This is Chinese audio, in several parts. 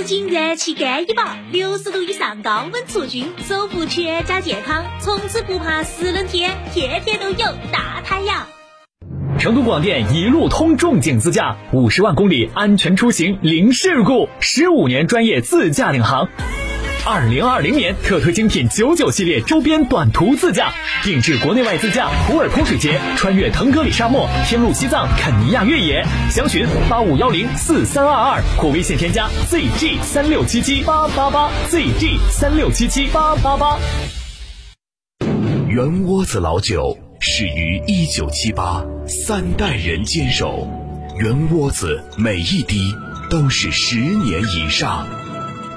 燃气干衣宝，六十度以上高温除菌，守护全家健康，从此不怕湿冷天，天天都有大太阳。成都广电一路通重景自驾，五十万公里安全出行零事故，十五年专业自驾领航。二零二零年特推精品九九系列周边短途自驾，定制国内外自驾普洱泼水节，穿越腾格里沙漠，天路西藏肯尼亚越野。详询八五幺零四三二二或微信添加 zg 三六七七八八八 zg 三六七七八八八。圆窝子老酒始于一九七八，三代人坚守，圆窝子每一滴都是十年以上。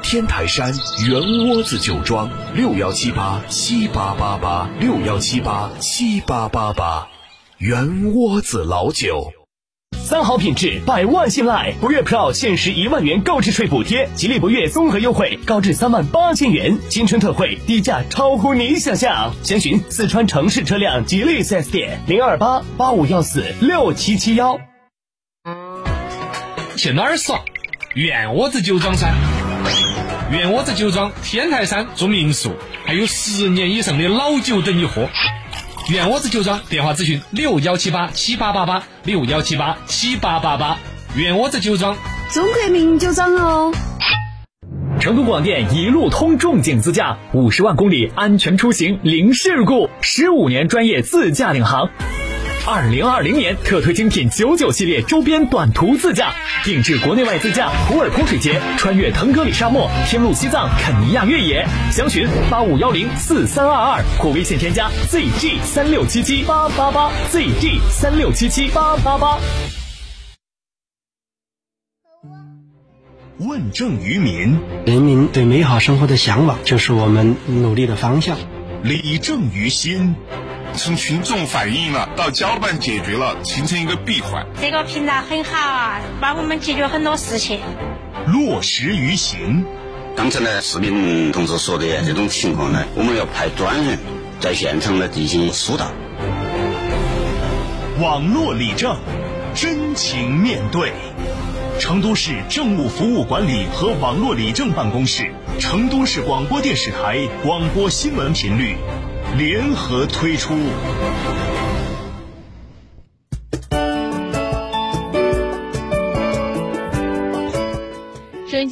天台山圆窝子酒庄六幺七八七八八八六幺七八七八八八，圆窝子老酒。三好品质，百万信赖。博越 Pro 限时一万元购置税补贴，吉利博越综合优惠高至三万八千元，新春特惠，低价超乎你想象。详询四川城市车辆吉利 4S 店零二八八五幺四六七七幺。去哪儿耍？圆窝子酒庄噻。圆窝子酒庄天台山住民宿，还有十年以上的老酒等你喝。圆窝子酒庄电话咨询六幺七八七八八八六幺七八七八八八。圆窝子酒庄，中国名酒庄哦。成都广电一路通重景自驾，五十万公里安全出行零事故，十五年专业自驾领航。二零二零年特推精品九九系列周边短途自驾，定制国内外自驾普洱泼水节，穿越腾格里沙漠，天路西藏肯尼亚越野。详询八五幺零四三二二或微信添加 zg 三六七七八八八 zg 三六七七八八八。问政于民，人民对美好生活的向往就是我们努力的方向。理政于心，从群众反映了到交办解决了，形成一个闭环。这个平台很好啊，帮我们解决很多事情。落实于行。刚才呢，市民同志说的这种情况呢，我们要派专人在现场呢进行疏导。网络理政，真情面对。成都市政务服务管理和网络理政办公室、成都市广播电视台广播新闻频率联合推出。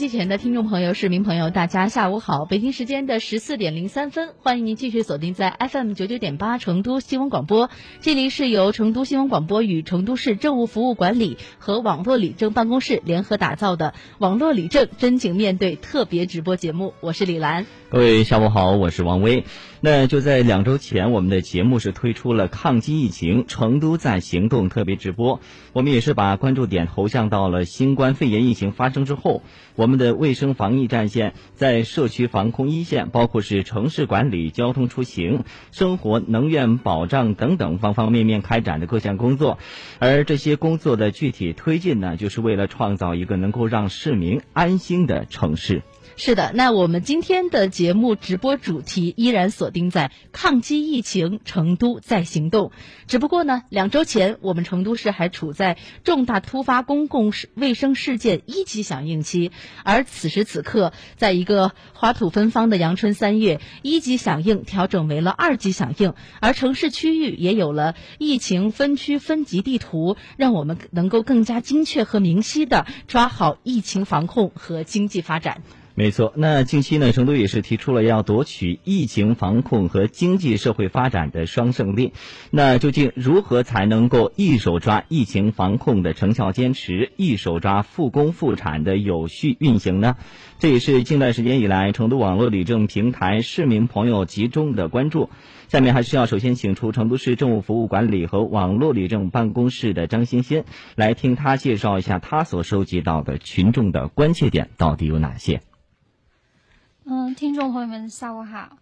机前的听众朋友、市民朋友，大家下午好！北京时间的十四点零三分，欢迎您继续锁定在 FM 九九点八成都新闻广播。这里是由成都新闻广播与成都市政务服务管理和网络理政办公室联合打造的网络理政真情面对特别直播节目，我是李兰。各位下午好，我是王威。那就在两周前，我们的节目是推出了抗击疫情成都在行动特别直播。我们也是把关注点投向到了新冠肺炎疫情发生之后，我们我们的卫生防疫战线在社区防控一线，包括是城市管理、交通出行、生活能源保障等等方方面面开展的各项工作。而这些工作的具体推进呢，就是为了创造一个能够让市民安心的城市。是的，那我们今天的节目直播主题依然锁定在抗击疫情，成都在行动。只不过呢，两周前我们成都市还处在重大突发公共卫生事件一级响应期，而此时此刻，在一个花土芬芳的阳春三月，一级响应调整为了二级响应，而城市区域也有了疫情分区分级地图，让我们能够更加精确和明晰的抓好疫情防控和经济发展。没错，那近期呢，成都也是提出了要夺取疫情防控和经济社会发展的双胜利。那究竟如何才能够一手抓疫情防控的成效坚持，一手抓复工复产的有序运行呢？这也是近段时间以来成都网络理政平台市民朋友集中的关注。下面还是要首先请出成都市政务服务管理和网络理政办公室的张欣欣，来听他介绍一下他所收集到的群众的关切点到底有哪些。嗯，听众朋友们，下午好。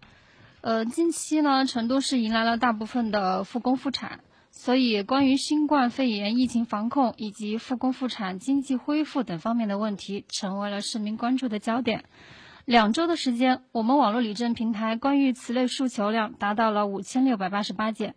呃，近期呢，成都市迎来了大部分的复工复产，所以关于新冠肺炎疫情防控以及复工复产、经济恢复等方面的问题，成为了市民关注的焦点。两周的时间，我们网络理政平台关于此类诉求量达到了五千六百八十八件。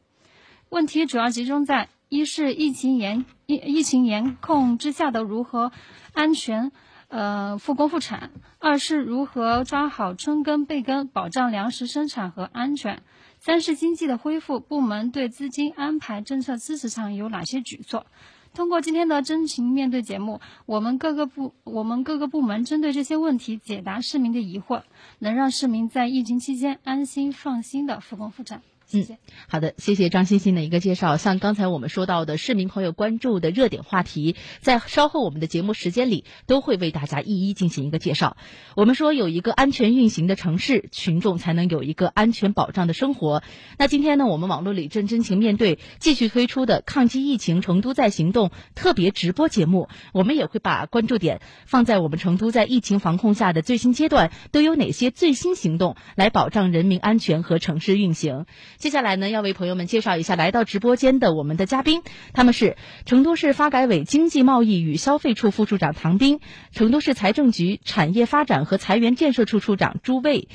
问题主要集中在：一是疫情严疫疫情严控之下的如何安全。呃，复工复产；二是如何抓好春耕备耕，保障粮食生产和安全；三是经济的恢复，部门对资金安排、政策支持上有哪些举措？通过今天的真情面对节目，我们各个部我们各个部门针对这些问题解答市民的疑惑，能让市民在疫情期间安心放心的复工复产。嗯，好的，谢谢张欣欣的一个介绍。像刚才我们说到的市民朋友关注的热点话题，在稍后我们的节目时间里都会为大家一一进行一个介绍。我们说有一个安全运行的城市，群众才能有一个安全保障的生活。那今天呢，我们网络里正真情面对继续推出的抗击疫情成都在行动特别直播节目，我们也会把关注点放在我们成都在疫情防控下的最新阶段都有哪些最新行动，来保障人民安全和城市运行。接下来呢，要为朋友们介绍一下来到直播间的我们的嘉宾，他们是成都市发改委经济贸易与消费处副处长唐斌，成都市财政局产业发展和财源建设处处长朱卫，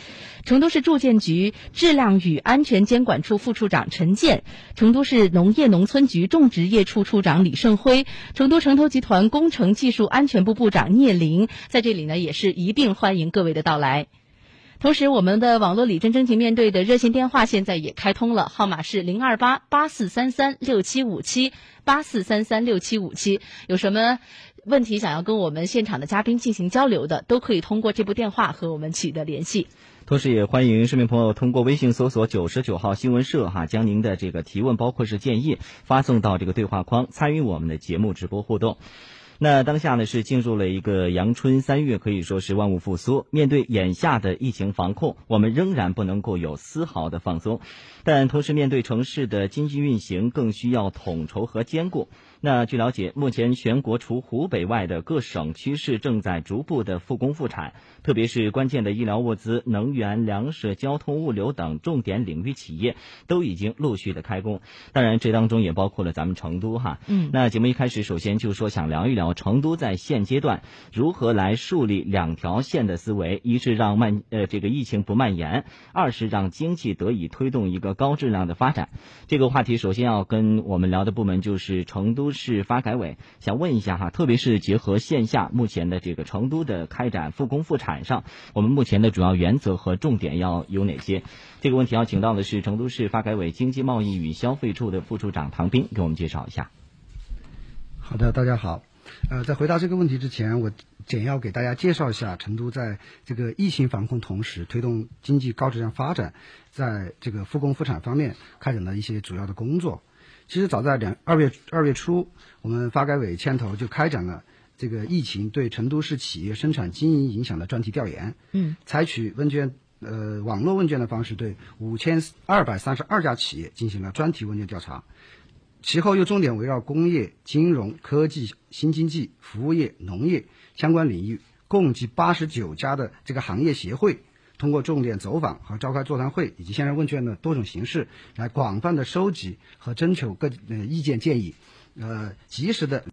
成都市住建局质量与安全监管处副处长陈建，成都市农业农村局种植业处处长李胜辉，成都城投集团工程技术安全部部长聂林，在这里呢，也是一并欢迎各位的到来。同时，我们的网络里真真情面对的热线电话现在也开通了，号码是零二八八四三三六七五七八四三三六七五七。有什么问题想要跟我们现场的嘉宾进行交流的，都可以通过这部电话和我们取得联系。同时，也欢迎市民朋友通过微信搜索九十九号新闻社哈，将您的这个提问，包括是建议，发送到这个对话框，参与我们的节目直播互动。那当下呢是进入了一个阳春三月，可以说是万物复苏。面对眼下的疫情防控，我们仍然不能够有丝毫的放松，但同时面对城市的经济运行，更需要统筹和兼顾。那据了解，目前全国除湖北外的各省区市正在逐步的复工复产，特别是关键的医疗物资、能源、粮食、交通物流等重点领域企业都已经陆续的开工。当然，这当中也包括了咱们成都哈。嗯。那节目一开始，首先就说想聊一聊成都在现阶段如何来树立两条线的思维：一是让蔓呃这个疫情不蔓延，二是让经济得以推动一个高质量的发展。这个话题首先要跟我们聊的部门就是成市发改委想问一下哈，特别是结合线下目前的这个成都的开展复工复产上，我们目前的主要原则和重点要有哪些？这个问题要请到的是成都市发改委经济贸易与消费处的副处长唐斌，给我们介绍一下。好的，大家好。呃，在回答这个问题之前，我简要给大家介绍一下成都在这个疫情防控同时推动经济高质量发展，在这个复工复产方面开展的一些主要的工作。其实早在两二月二月初，我们发改委牵头就开展了这个疫情对成都市企业生产经营影响的专题调研。嗯，采取问卷呃网络问卷的方式，对五千二百三十二家企业进行了专题问卷调查。其后又重点围绕工业、金融科技、新经济、服务业、农业相关领域，共计八十九家的这个行业协会。通过重点走访和召开座谈会以及线上问卷的多种形式，来广泛的收集和征求各呃意见建议，呃，及时的